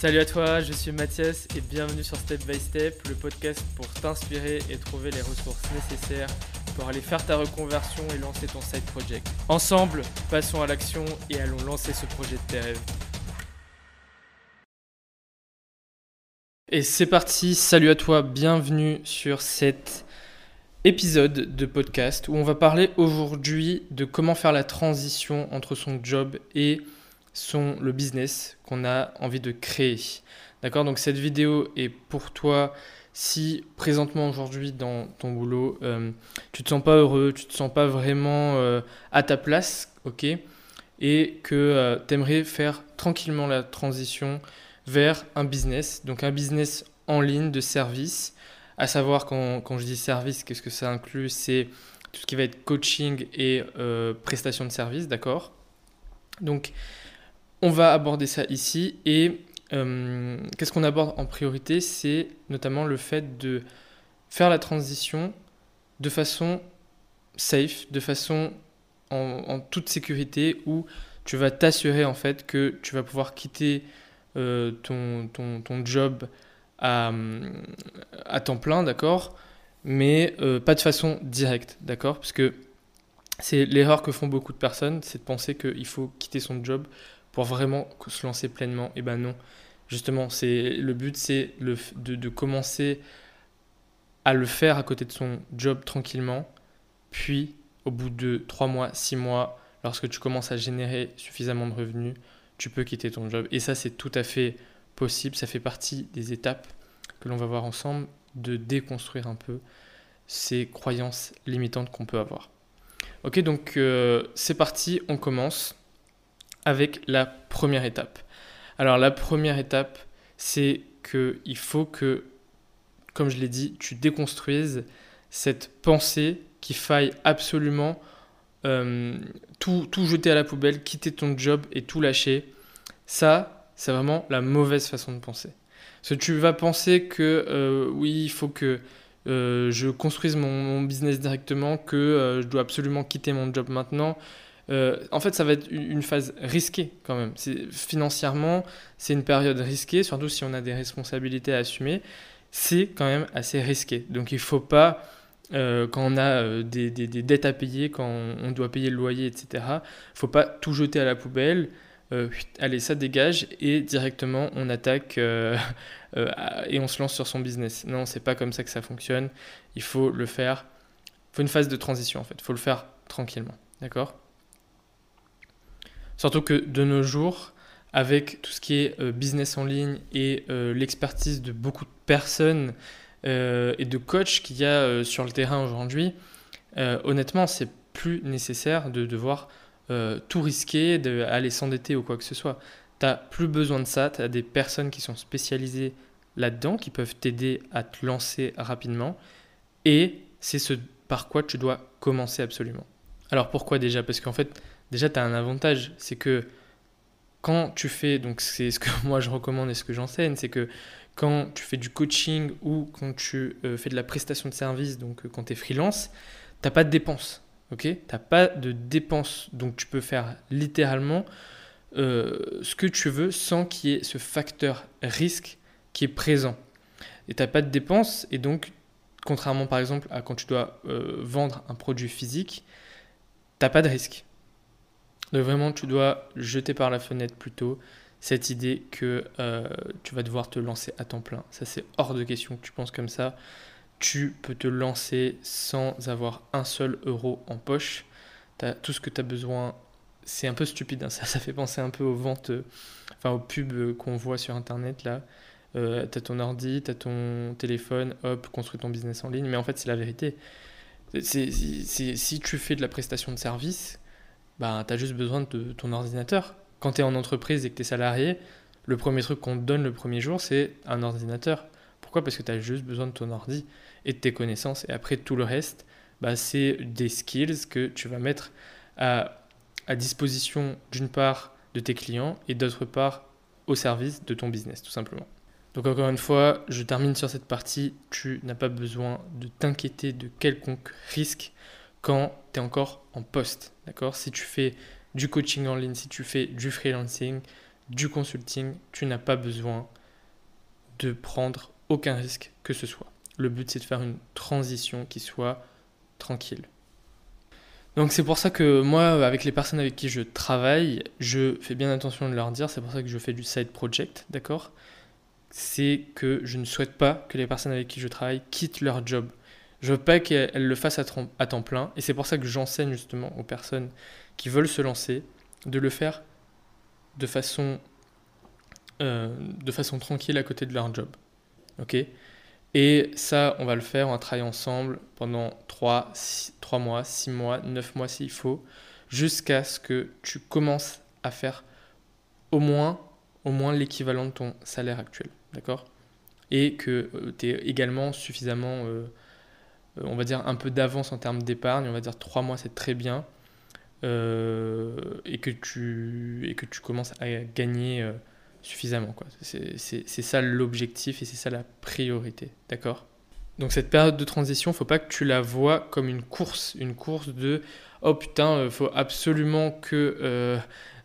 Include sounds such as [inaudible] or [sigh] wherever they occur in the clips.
Salut à toi, je suis Mathias et bienvenue sur Step by Step, le podcast pour t'inspirer et trouver les ressources nécessaires pour aller faire ta reconversion et lancer ton side project. Ensemble, passons à l'action et allons lancer ce projet de tes rêves. Et c'est parti, salut à toi, bienvenue sur cet épisode de podcast où on va parler aujourd'hui de comment faire la transition entre son job et sont le business qu'on a envie de créer. D'accord? Donc cette vidéo est pour toi. Si présentement aujourd'hui dans ton boulot, euh, tu te sens pas heureux, tu te sens pas vraiment euh, à ta place, ok? Et que euh, tu aimerais faire tranquillement la transition vers un business, donc un business en ligne de service. À savoir, quand, quand je dis service, qu'est-ce que ça inclut? C'est tout ce qui va être coaching et prestation de service, d'accord? Donc, on va aborder ça ici et euh, qu'est-ce qu'on aborde en priorité? C'est notamment le fait de faire la transition de façon safe, de façon en, toute sécurité où tu vas t'assurer en fait que tu vas pouvoir quitter euh, ton, job à, à, temps plein, d'accord? Mais euh, pas de façon directe, d'accord? Parce que c'est l'erreur que font beaucoup de personnes, c'est de penser qu'il faut quitter son job pour vraiment se lancer pleinement. Et eh ben non. Justement, c'est le but, c'est de, commencer à le faire à côté de son job tranquillement. Puis, au bout de 3 mois, 6 mois, lorsque tu commences à générer suffisamment de revenus, tu peux quitter ton job. Et ça, c'est tout à fait possible. Ça fait partie des étapes que l'on va voir ensemble de déconstruire un peu ces croyances limitantes qu'on peut avoir. Ok, donc euh, c'est parti, on commence avec la première étape. Alors la première étape, c'est qu'il faut que, comme je l'ai dit, tu déconstruises cette pensée qu'il faille absolument euh, tout, tout, jeter à la poubelle, quitter ton job et tout lâcher. Ça, c'est vraiment la mauvaise façon de penser. Parce que tu vas penser que euh, oui, il faut que euh, je construise mon, mon, business directement, que je dois absolument quitter mon job maintenant, euh, en fait, ça va être une phase risquée quand même. Financièrement, c'est une période risquée, surtout si on a des responsabilités à assumer. C'est quand même assez risqué. Donc il ne faut pas, euh, quand on a euh, des, dettes à payer, quand on, doit payer le loyer, etc., il ne faut pas tout jeter à la poubelle. allez, ça dégage et directement on attaque [laughs] et on se lance sur son business. Non, c'est pas comme ça que ça fonctionne. Il faut le faire. Il faut une phase de transition en fait. Il faut le faire tranquillement. D'accord? Surtout que de nos jours, avec tout ce qui est euh, business en ligne et euh, l'expertise de beaucoup de personnes euh, et de coachs qu'il y a sur le terrain aujourd'hui, honnêtement, c'est plus nécessaire de devoir tout risquer, d'aller s'endetter ou quoi que ce soit. Tu n'as plus besoin de ça, tu as des personnes qui sont spécialisées là-dedans, qui peuvent t'aider à te lancer rapidement. Et c'est ce par quoi tu dois commencer absolument. Alors pourquoi déjà? Parce qu'en fait, déjà, tu as un avantage, c'est que quand tu fais, donc c'est ce que [laughs] moi je recommande et ce que j'enseigne, c'est que quand tu fais du coaching ou quand tu euh, fais de la prestation de service, donc euh, quand tu es freelance, tu n'as pas de dépenses. ok? Tu n'as pas de dépenses, donc tu peux faire littéralement euh, ce que tu veux sans qu'il y ait ce facteur risque qui est présent. Et tu n'as pas de dépenses, et donc, contrairement par exemple à quand tu dois vendre un produit physique, tu n'as pas de risque. Donc vraiment, tu dois jeter par la fenêtre plutôt cette idée que euh, tu vas devoir te lancer à temps plein. Ça, c'est hors de question que tu penses comme ça. Tu peux te lancer sans avoir un seul euro en poche. As tout ce que tu as besoin. C'est un peu stupide, hein. [laughs] ça, ça fait penser un peu aux ventes, euh, enfin aux pubs qu'on voit sur Internet là. Euh, tu as ton ordi, tu as ton téléphone, hop, construis ton business en ligne. Mais en fait, c'est la vérité. si tu fais de la prestation de service, bah, tu as juste besoin de ton ordinateur. Quand tu es en entreprise et que tu es salarié, le premier truc qu'on te donne le premier jour, c'est un ordinateur. Pourquoi? Parce que tu as juste besoin de ton ordi et de tes connaissances. Et après, tout le reste, bah, c'est des skills que tu vas mettre à, à disposition d'une part de tes clients et d'autre part au service de ton business, tout simplement. Donc encore une fois, je termine sur cette partie. Tu n'as pas besoin de t'inquiéter de quelconque risque quand tu es encore en poste. D'accord? Si tu fais du coaching en ligne, si tu fais du freelancing, du consulting, tu n'as pas besoin de prendre aucun risque que ce soit. Le but, c'est de faire une transition qui soit tranquille. Donc c'est pour ça que moi, avec les personnes avec qui je travaille, je fais bien attention de leur dire, c'est pour ça que je fais du side project, d'accord? C'est que je ne souhaite pas que les personnes avec qui je travaille quittent leur job. Je veux pas qu'elles le fassent à, temps plein, et c'est pour ça que j'enseigne justement aux personnes qui veulent se lancer de le faire de façon, euh, tranquille à côté de leur job. Et ça, on va le faire, on va travailler ensemble pendant 3, 3 mois, 6 mois, 9 mois s'il faut, jusqu'à ce que tu commences à faire au moins, au moins l'équivalent de ton salaire actuel. D'accord? Et que euh, tu es également suffisamment, euh, on va dire, un peu d'avance en termes d'épargne. On va dire 3 mois, c'est très bien. et, que tu, et que tu commences à gagner suffisamment. Quoi. C'est, ça l'objectif et c'est ça la priorité. D'accord? Donc cette période de transition, faut pas que tu la vois comme une course. Une course de oh putain, euh, faut absolument que euh,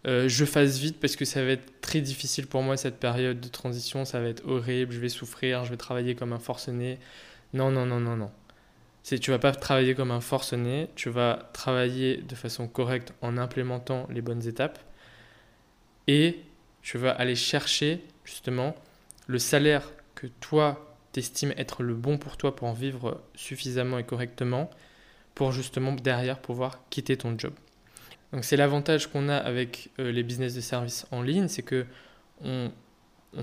euh, je fasse vite parce que ça va être très difficile pour moi cette période de transition. Ça va être horrible, je vais souffrir, je vais travailler comme un forcené. Non, non, non, non, non. C'est, tu vas pas travailler comme un forcené, tu vas travailler de façon correcte en implémentant les bonnes étapes. Et tu vas aller chercher justement le salaire que toi t'estimes être le bon pour toi pour en vivre suffisamment et correctement pour justement derrière pouvoir quitter ton job. Donc c'est l'avantage qu'on a avec euh, les business de services en ligne, c'est que on,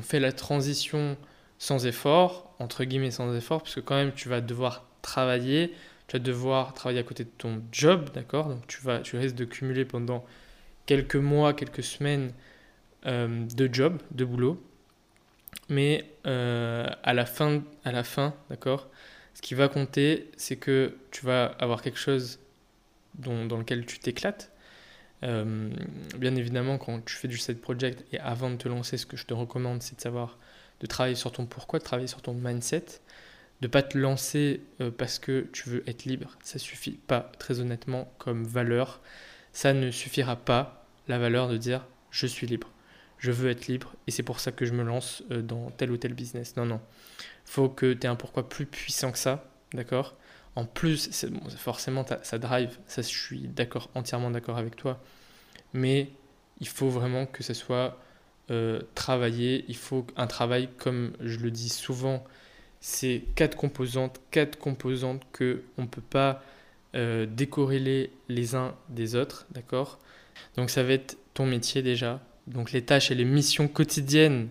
fait la transition sans effort, entre guillemets sans effort, parce que quand même tu vas devoir travailler, tu vas devoir travailler à côté de ton job, d'accord? Donc tu vas, tu risques de cumuler pendant quelques mois, quelques semaines euh, de job, de boulot. Mais euh, à la fin, fin d'accord, ce qui va compter, c'est que tu vas avoir quelque chose dans lequel tu t'éclates. Euh, bien évidemment, quand tu fais du side project et avant de te lancer, ce que je te recommande, c'est de savoir de travailler sur ton pourquoi, de travailler sur ton mindset, de pas te lancer parce que tu veux être libre. Ça suffit pas, très honnêtement, comme valeur. Ça ne suffira pas la valeur de dire je suis libre je veux être libre et c'est pour ça que je me lance euh, dans tel ou tel business. Non, non. faut que tu aies un pourquoi plus puissant que ça, d'accord? En plus, forcément, ça drive, ça je suis d'accord, entièrement d'accord avec toi, mais il faut vraiment que ce soit euh, travaillé, il faut un travail, comme je le dis souvent, c'est quatre composantes, quatre composantes que on peut pas euh, décorréler les uns des autres, d'accord? Donc ça va être ton métier déjà, donc les tâches et les missions quotidiennes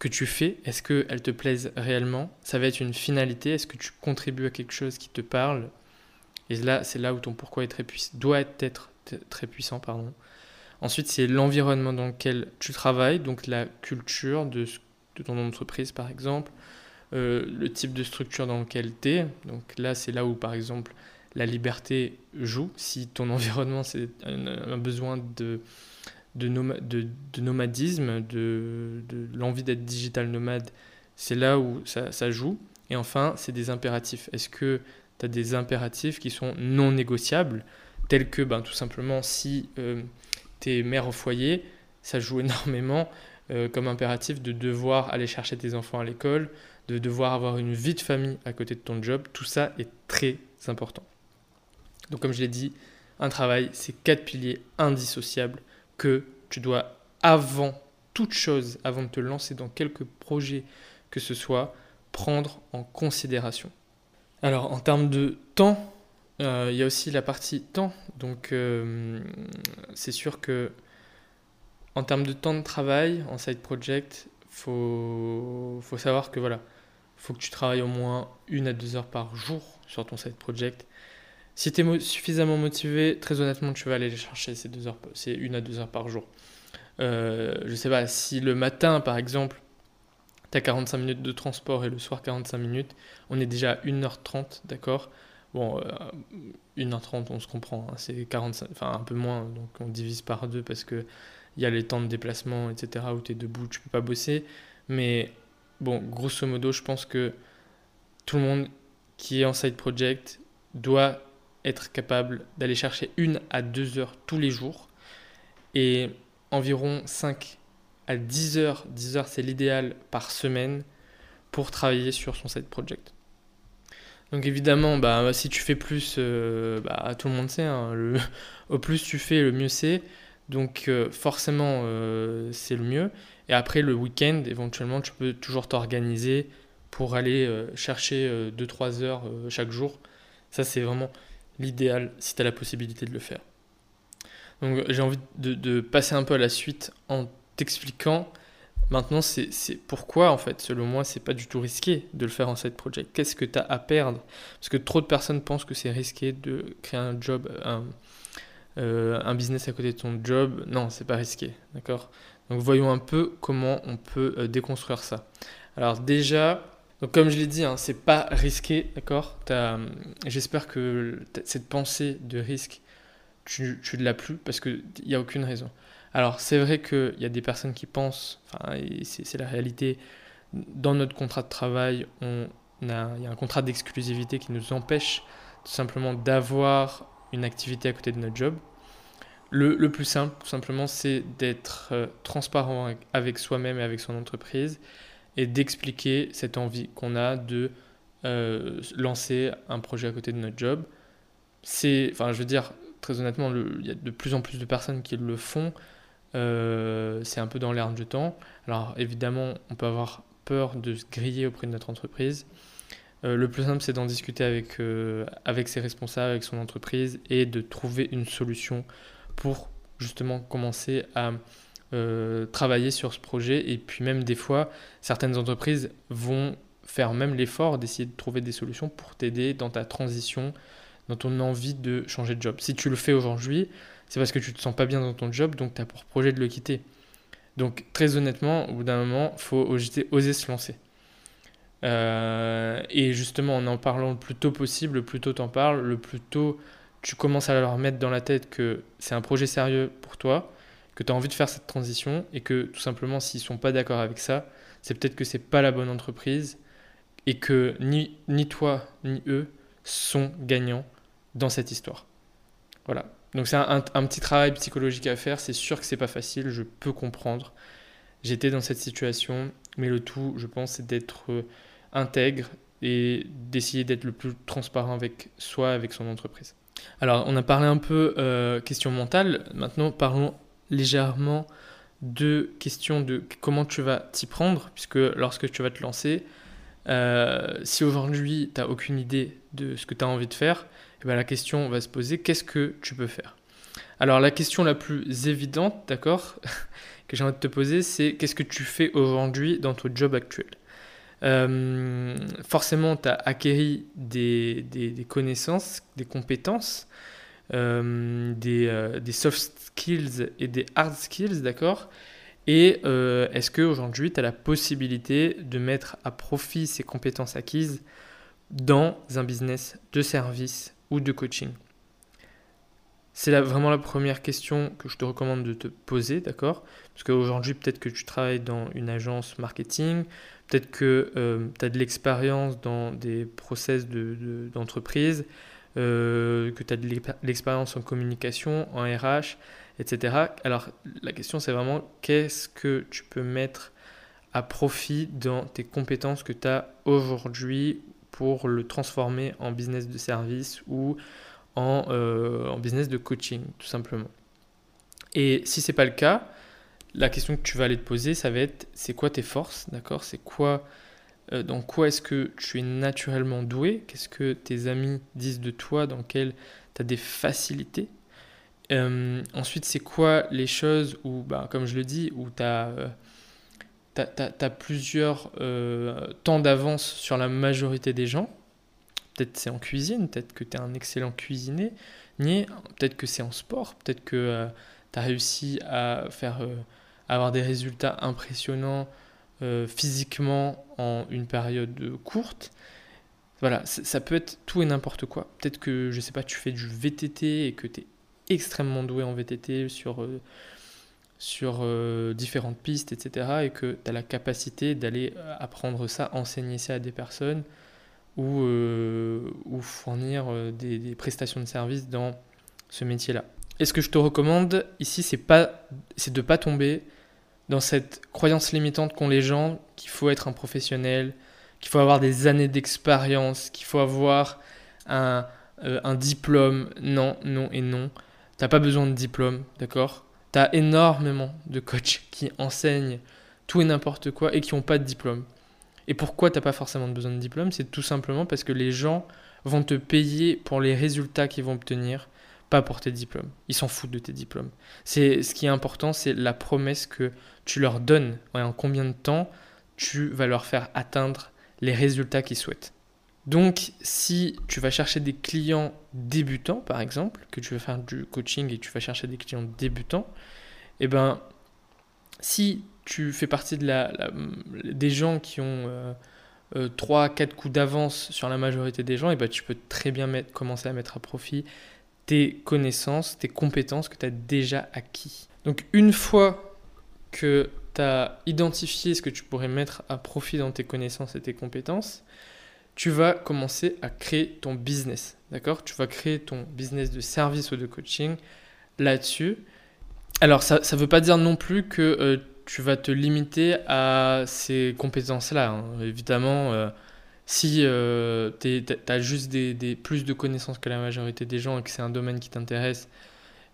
que tu fais, est-ce qu'elles te plaisent réellement? Ça va être une finalité, est-ce que tu contribues à quelque chose qui te parle? Et là, c'est là où ton pourquoi doit être très puissant. Pardon. Ensuite, c'est l'environnement dans lequel tu travailles, donc la culture de, ton entreprise par exemple, euh, le type de structure dans lequel tu es. Donc là, c'est là où par exemple la liberté joue. Si ton [laughs] environnement, c'est un besoin de de, de, nomadisme, de, l'envie d'être digital nomade, c'est là où ça, joue. Et enfin, c'est des impératifs. Est-ce que tu as des impératifs qui sont non négociables, tels que ben, tout simplement si euh, tu es mère au foyer, ça joue [laughs] énormément euh, comme impératif de devoir aller chercher tes enfants à l'école, de devoir avoir une vie de famille à côté de ton job. Tout ça est très important. Donc comme je l'ai dit, un travail, c'est quatre piliers indissociables que tu dois, avant toute chose, avant de te lancer dans quelques projets que ce soit, prendre en considération. Alors, en termes de temps, euh, il y a aussi la partie temps. Donc, euh, c'est sûr que en termes de temps de travail, en side project, faut, faut savoir que voilà, faut que tu travailles au moins une à deux heures par jour sur ton side project. Si tu es suffisamment motivé, très honnêtement, tu vas aller les chercher ces deux heures, c'est une à deux heures par jour. Euh, je sais pas, si le matin, par exemple, tu as 45 minutes de transport et le soir 45 minutes, on est déjà à 1h30, d'accord? Bon, 1h30, euh, on se comprend, hein, c'est 45, enfin un peu moins, donc on divise par deux parce que il y a les temps de déplacement, etc., où tu es debout, tu peux pas bosser. Mais bon, grosso modo, je pense que tout le monde qui est en side project doit être capable d'aller chercher une à deux heures tous les jours et environ 5 à 10 heures, 10 heures c'est l'idéal par semaine pour travailler sur son side project. Donc évidemment, bah, si tu fais plus, euh, bah, tout le monde sait, hein, [laughs] au plus tu fais, le mieux c'est. Donc euh, forcément, euh, c'est le mieux. Et après, le week-end, éventuellement, tu peux toujours t'organiser pour aller chercher 2-3 heures chaque jour. Ça, c'est vraiment l'idéal si tu as la possibilité de le faire. Donc j'ai envie de, passer un peu à la suite en t'expliquant Maintenant, c'est pourquoi, en fait, selon moi, c'est pas du tout risqué de le faire en side project. Qu'est-ce que tu as à perdre? Parce que trop de personnes pensent que c'est risqué de créer un job, un, euh, un business à côté de ton job. Non, c'est pas risqué, d'accord? Donc voyons un peu comment on peut euh, déconstruire ça. Alors déjà, donc comme je l'ai dit, hein, c'est pas risqué, d'accord? J'espère que cette pensée de risque, tu ne l'as plus parce qu'il n'y a aucune raison. Alors c'est vrai qu'il y a des personnes qui pensent, enfin, c'est la réalité, dans notre contrat de travail, il y a un contrat d'exclusivité qui nous empêche tout simplement d'avoir une activité à côté de notre job. Le, plus simple, tout simplement, c'est d'être euh, transparent avec soi-même et avec son entreprise et d'expliquer cette envie qu'on a de euh, lancer un projet à côté de notre job. C'est, enfin, je veux dire, très honnêtement, il y a de plus en plus de personnes qui le font. Euh, c'est un peu dans l'air du temps. Alors évidemment, on peut avoir peur de se griller auprès de notre entreprise. Le plus simple, c'est d'en discuter avec ses responsables, avec son entreprise, et de trouver une solution pour justement commencer à travailler sur ce projet. Et puis même des fois, certaines entreprises vont faire même l'effort d'essayer de trouver des solutions pour t'aider dans ta transition, dans ton envie de changer de job. Si tu le fais aujourd'hui, c'est parce que tu te sens pas bien dans ton job, donc tu as pour projet de le quitter. Donc très honnêtement, au bout d'un moment, il faut oser, se lancer. Euh, et justement, en en parlant le plus tôt possible, le plus tôt t'en parles, le plus tôt tu commences à leur mettre dans la tête que c'est un projet sérieux pour toi, que tu as envie de faire cette transition et que tout simplement s'ils sont pas d'accord avec ça, c'est peut-être que c'est pas la bonne entreprise et que ni, ni toi ni eux sont gagnants dans cette histoire. Voilà. Donc c'est un, petit travail psychologique à faire. C'est sûr que c'est pas facile, je peux comprendre. J'étais dans cette situation, mais le tout, je pense, c'est d'être euh, intègre et d'essayer d'être le plus transparent avec soi, avec son entreprise. Alors, on a parlé un peu euh, question mentale. Maintenant, parlons légèrement de questions de comment tu vas t'y prendre, puisque lorsque tu vas te lancer, euh, si aujourd'hui tu n'as aucune idée de ce que tu as envie de faire, eh ben, la question va se poser qu'est-ce que tu peux faire? Alors la question la plus évidente, d'accord, [laughs] que j'ai envie de te poser, c'est qu'est-ce que tu fais aujourd'hui dans ton job actuel? Euh, Forcément, tu as acquéri des, connaissances, des compétences, euh, des, euh, des, soft skills et des hard skills, d'accord? Et est-ce qu'aujourd'hui, tu as la possibilité de mettre à profit ces compétences acquises dans un business de service ou de coaching? C'est vraiment la première question que je te recommande de te poser, d'accord? Parce qu'aujourd'hui, peut-être que tu travailles dans une agence marketing, peut-être que euh, tu as de l'expérience dans des process d'entreprise, de, euh, que tu as de l'expérience en communication, en RH, etc. Alors, la question, c'est vraiment qu'est-ce que tu peux mettre à profit dans tes compétences que tu as aujourd'hui pour le transformer en business de service ou en, euh, en business de coaching, tout simplement. Et si c'est pas le cas, la question que tu vas aller te poser, ça va être c'est quoi tes forces, d'accord? C'est quoi, euh, dans quoi est-ce que tu es naturellement doué? Qu'est-ce que tes amis disent de toi? Dans quelles tu as des facilités? Euh, Ensuite, c'est quoi les choses où, bah, comme je le dis, où tu as plusieurs temps d'avance sur la majorité des gens? Peut-être c'est en cuisine, peut-être que tu es un excellent cuisinier, peut-être que c'est en sport, peut-être que euh, tu as réussi à faire euh, avoir des résultats impressionnants physiquement en une période courte. Voilà, ça peut être tout et n'importe quoi. Peut-être que, je sais pas, tu fais du VTT et que tu es extrêmement doué en VTT sur sur euh, différentes pistes, etc. Et que tu as la capacité d'aller euh, apprendre ça, enseigner ça à des personnes ou, euh, ou fournir des, prestations de services dans ce métier-là. Et ce que je te recommande ici, c'est pas, c'est de pas tomber dans cette croyance limitante qu'ont les gens qu'il faut être un professionnel, qu'il faut avoir des années d'expérience, qu'il faut avoir un, euh, diplôme. Non, non et non. T'as pas besoin de diplôme, d'accord? T'as énormément de coachs qui enseignent tout et n'importe quoi et qui n'ont pas de diplôme. Et pourquoi t'as pas forcément besoin de diplôme? C'est tout simplement parce que les gens vont te payer pour les résultats qu'ils vont obtenir, pas pour tes diplômes. Ils s'en foutent de tes diplômes. C'est ce qui est important, c'est la promesse que tu leur donnes en combien de temps tu vas leur faire atteindre les résultats qu'ils souhaitent. Donc, si tu vas chercher des clients débutants, par exemple, que tu veux faire du coaching et tu vas chercher des clients débutants, eh ben, si tu fais partie de la, des gens qui ont euh, euh, 3-4 coups d'avance sur la majorité des gens, et ben, tu peux très bien mettre, commencer à mettre à profit tes connaissances, tes compétences que tu as déjà acquis. Donc, une fois que tu as identifié ce que tu pourrais mettre à profit dans tes connaissances et tes compétences, tu vas commencer à créer ton business. D'accord? Tu vas créer ton business de service ou de coaching là-dessus. Alors, ça ne veut pas dire non plus que euh, tu vas te limiter à ces compétences-là. Hein. Évidemment, euh, si euh, tu as juste plus de connaissances que la majorité des gens et que c'est un domaine qui t'intéresse,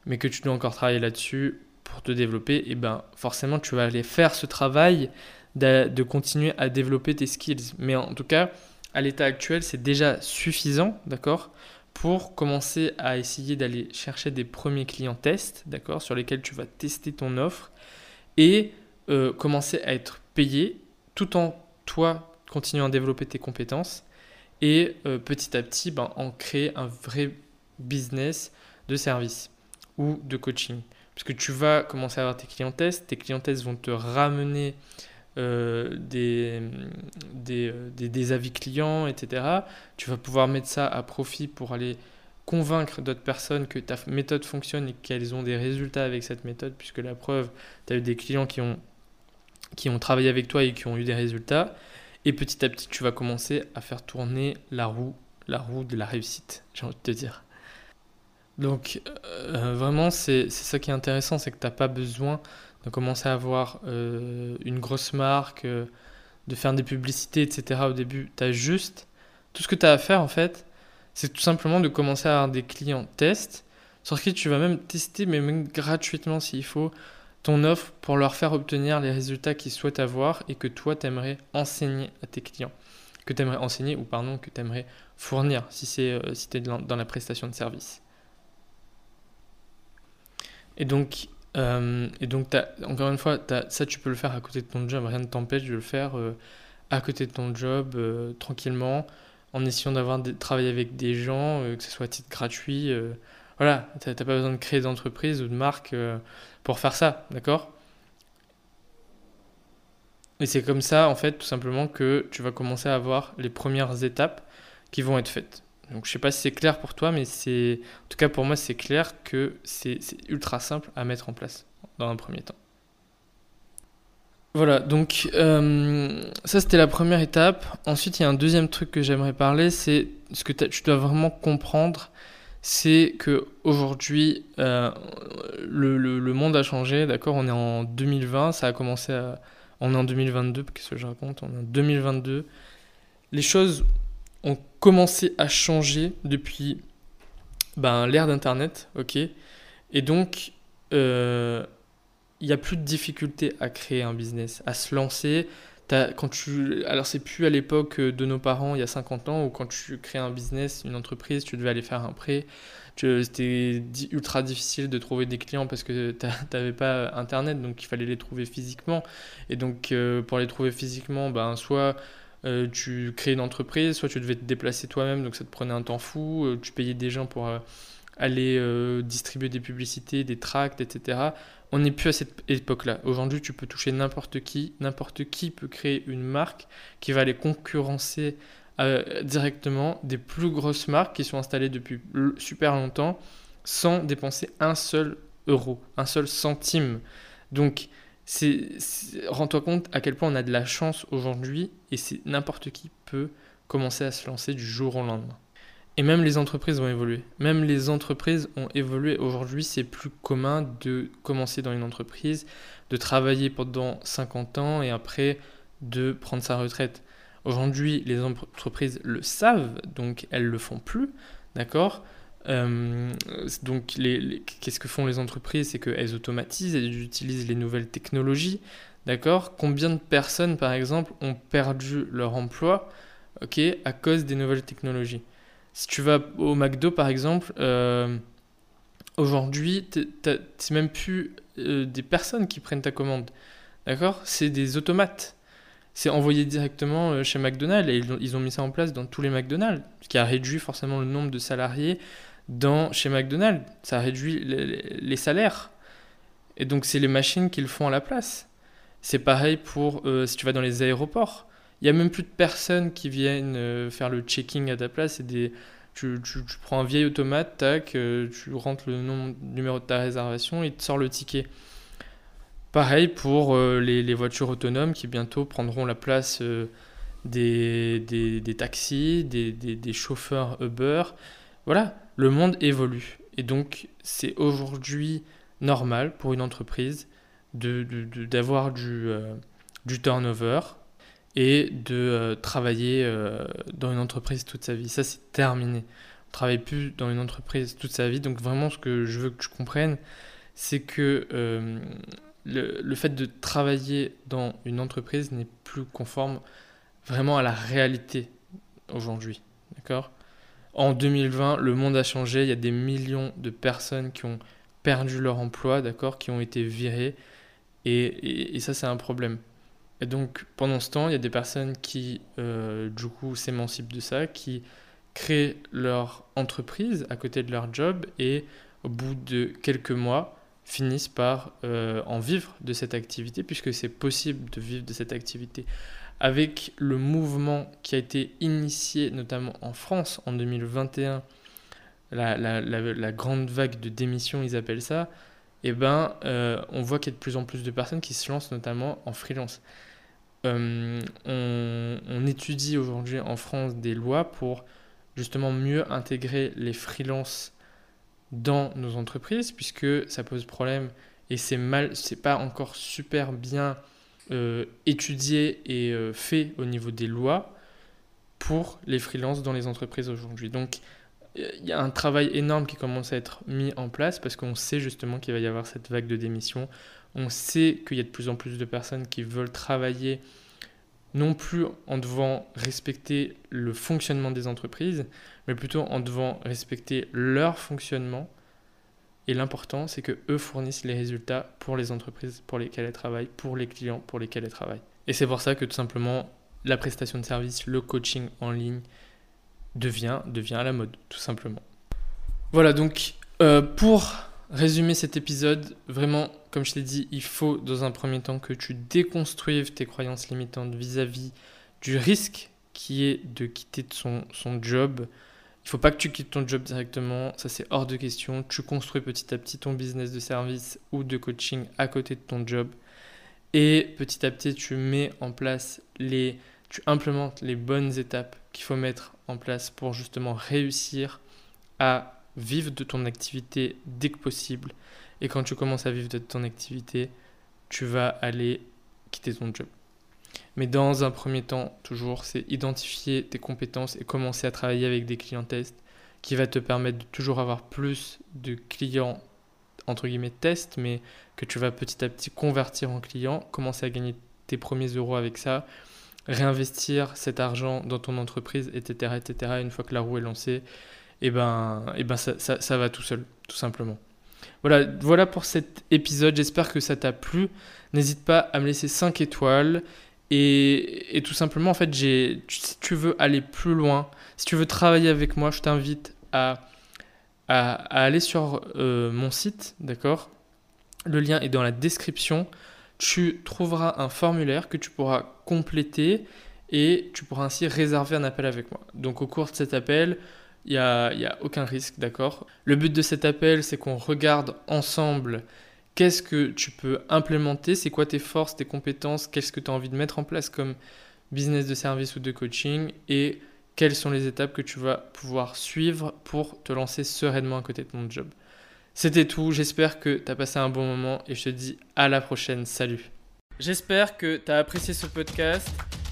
mais que tu dois encore travailler là-dessus pour te développer, et eh ben forcément, tu vas aller faire ce travail de, de continuer à développer tes skills. Mais en tout cas, à l'état actuel, c'est déjà suffisant, d'accord, pour commencer à essayer d'aller chercher des premiers clients tests, d'accord, sur lesquels tu vas tester ton offre et euh, commencer à être payé tout en toi continuant à développer tes compétences et euh, petit à petit ben, en créer un vrai business de service ou de coaching. Parce que tu vas commencer à avoir tes clients tests, tes clients tests vont te ramener euh, des, avis clients, etc. Tu vas pouvoir mettre ça à profit pour aller convaincre d'autres personnes que ta méthode fonctionne et qu'elles ont des résultats avec cette méthode, puisque la preuve, tu as eu des clients qui ont, qui ont travaillé avec toi et qui ont eu des résultats. Et petit à petit, tu vas commencer à faire tourner la roue, la roue de la réussite, j'ai envie de te dire. Donc, euh, vraiment, c'est ça qui est intéressant, c'est que tu n'as pas besoin de commencer à avoir euh, une grosse marque, euh, de faire des publicités, etc. au début. Tu as juste, tout ce que tu as à faire en fait, c'est tout simplement de commencer à avoir des clients test, sur qui tu vas même tester, mais même gratuitement s'il faut, ton offre pour leur faire obtenir les résultats qu'ils souhaitent avoir et que toi, tu aimerais enseigner à tes clients. Que tu aimerais enseigner, ou pardon, que tu aimerais fournir si, c'est, euh, si es dans la prestation de service. Et donc, euh, et donc, encore une fois, ça, tu peux le faire à côté de ton job. Rien ne t'empêche de le faire euh, à côté de ton job, euh, tranquillement, en essayant d'avoir travailler avec des gens, que ce soit à titre gratuit. voilà, tu n'as pas besoin de créer d'entreprise ou de marque pour faire ça, d'accord? Et c'est comme ça, en fait, tout simplement, que tu vas commencer à avoir les premières étapes qui vont être faites. Donc je sais pas si c'est clair pour toi, mais c'est en tout cas pour moi c'est clair que c'est ultra simple à mettre en place dans un premier temps. Voilà, donc euh, ça c'était la première étape. Ensuite il y a un deuxième truc que j'aimerais parler, c'est ce que tu dois vraiment comprendre, c'est que aujourd'hui euh, le, monde a changé, d'accord? On est en 2020, ça a commencé à... On est en 2022, qu'est-ce que je raconte? On est en 2022. Les choses ont commencé à changer depuis ben, l'ère d'Internet, ok? Et donc, euh, il n'y a plus de difficulté à créer un business, à se lancer. quand tu, alors, c'est plus à l'époque de nos parents, il y a 50 ans, où quand tu crées un business, une entreprise, tu devais aller faire un prêt. C'était ultra difficile de trouver des clients parce que tu n'avais pas Internet, donc il fallait les trouver physiquement. Et donc, euh, pour les trouver physiquement, ben, soit euh, tu crées une entreprise, soit tu devais te déplacer toi-même, donc ça te prenait un temps fou, euh, tu payais des gens pour euh, aller distribuer des publicités, des tracts, etc. On n'est plus à cette époque-là. Aujourd'hui, tu peux toucher n'importe qui, n'importe qui peut créer une marque qui va aller concurrencer directement des plus grosses marques qui sont installées depuis super longtemps sans dépenser un seul euro, un seul centime. Donc, rends-toi compte à quel point on a de la chance aujourd'hui et c'est n'importe qui peut commencer à se lancer du jour au lendemain. Et même les entreprises ont évolué. Même les entreprises ont évolué. Aujourd'hui, c'est plus commun de commencer dans une entreprise, de travailler pendant 50 ans et après de prendre sa retraite. Aujourd'hui, les entreprises le savent, donc elles le font plus, d'accord? Euh, donc, qu'est-ce que font les entreprises? C'est qu'elles automatisent, elles utilisent les nouvelles technologies. D'accord? Combien de personnes, par exemple, ont perdu leur emploi ok, à cause des nouvelles technologies? Si tu vas au McDo, par exemple, euh, aujourd'hui, c'est même plus euh, des personnes qui prennent ta commande. D'accord? C'est des automates. C'est envoyé directement chez McDonald's et ils ont mis ça en place dans tous les McDonald's, ce qui a réduit forcément le nombre de salariés dans, chez McDonald's. Ça réduit les, salaires. Et donc, c'est les machines qui le font à la place. C'est pareil pour euh, si tu vas dans les aéroports. Il n'y a même plus de personnes qui viennent euh, faire le checking à ta place. Des, tu, tu, prends un vieil automate, tac, euh, tu rentres le nom, numéro de ta réservation et te sort le ticket. Pareil pour les, les, voitures autonomes qui bientôt prendront la place des, des, des, taxis, des, des, chauffeurs Uber. Voilà, le monde évolue. Et donc, c'est aujourd'hui normal pour une entreprise d'avoir de, du, euh, du turnover et de euh, travailler euh, dans une entreprise toute sa vie. Ça, c'est terminé. On travaille plus dans une entreprise toute sa vie. Donc, vraiment, ce que je veux que tu comprennes, c'est que le, le, fait de travailler dans une entreprise n'est plus conforme vraiment à la réalité aujourd'hui. D'accord? En 2020, le monde a changé. Il y a des millions de personnes qui ont perdu leur emploi, d'accord, qui ont été virées. Et, ça, c'est un problème. Et donc, pendant ce temps, il y a des personnes qui, euh, du coup, s'émancipent de ça, qui créent leur entreprise à côté de leur job et, au bout de quelques mois, finissent par euh, en vivre de cette activité, puisque c'est possible de vivre de cette activité. Avec le mouvement qui a été initié notamment en France en 2021, la, grande vague de démission, ils appellent ça, eh ben, euh, on voit qu'il y a de plus en plus de personnes qui se lancent notamment en freelance. Euh, on, étudie aujourd'hui en France des lois pour justement mieux intégrer les freelances dans nos entreprises, puisque ça pose problème et c'est mal, c'est pas encore super bien euh, étudié et fait au niveau des lois pour les freelances dans les entreprises aujourd'hui. Donc il y a un travail énorme qui commence à être mis en place parce qu'on sait justement qu'il va y avoir cette vague de démission. On sait qu'il y a de plus en plus de personnes qui veulent travailler non plus en devant respecter le fonctionnement des entreprises, mais plutôt en devant respecter leur fonctionnement et l'important, c'est que eux fournissent les résultats pour les entreprises pour lesquelles elles travaillent, pour les clients pour lesquels elles travaillent. Et c'est pour ça que tout simplement, la prestation de service, le coaching en ligne devient, devient à la mode, tout simplement. Voilà, donc euh, pour résumer cet épisode, vraiment, comme je t'ai dit, il faut dans un premier temps que tu déconstruives tes croyances limitantes vis-à-vis du risque qui est de quitter son, son job, il faut pas que tu quittes ton job directement, ça c'est hors de question. Tu construis petit à petit ton business de service ou de coaching à côté de ton job. Et petit à petit, tu mets en place les. Tu implémentes les bonnes étapes qu'il faut mettre en place pour justement réussir à vivre de ton activité dès que possible. Et quand tu commences à vivre de ton activité, tu vas aller quitter ton job. Mais dans un premier temps, toujours, c'est identifier tes compétences et commencer à travailler avec des clients tests qui va te permettre de toujours avoir plus de clients entre guillemets tests, mais que tu vas petit à petit convertir en clients, commencer à gagner tes premiers euros avec ça, réinvestir cet argent dans ton entreprise, etc., etc. Une fois que la roue est lancée, eh ben, eh ben ça, va tout seul, tout simplement. Voilà, pour cet épisode. J'espère que ça t'a plu. N'hésite pas à me laisser 5 étoiles et, tout simplement, en fait, si tu veux aller plus loin, si tu veux travailler avec moi, je t'invite à, à, aller sur euh, mon site, d'accord? Le lien est dans la description. Tu trouveras un formulaire que tu pourras compléter et tu pourras ainsi réserver un appel avec moi. Donc au cours de cet appel, il n'y a, y a aucun risque, d'accord? Le but de cet appel, c'est qu'on regarde ensemble qu'est-ce que tu peux implémenter, c'est quoi tes forces, tes compétences, qu'est-ce que tu as envie de mettre en place comme business de service ou de coaching et quelles sont les étapes que tu vas pouvoir suivre pour te lancer sereinement à côté de ton job. C'était tout, j'espère que tu as passé un bon moment et je te dis à la prochaine, salut. J'espère que tu as apprécié ce podcast.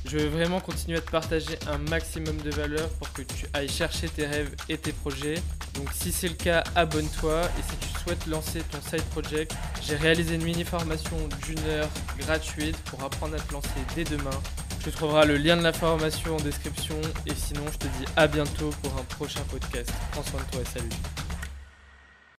Je veux vraiment continuer à te partager un maximum de valeur pour que tu ailles chercher tes rêves et tes projets. Donc si c'est le cas, abonne-toi et si tu souhaites lancer ton side project, j'ai réalisé une mini formation d'une heure gratuite pour apprendre à te lancer dès demain. Tu trouveras le lien de la formation en description et sinon je te dis à bientôt pour un prochain podcast. Prends soin de toi et salut.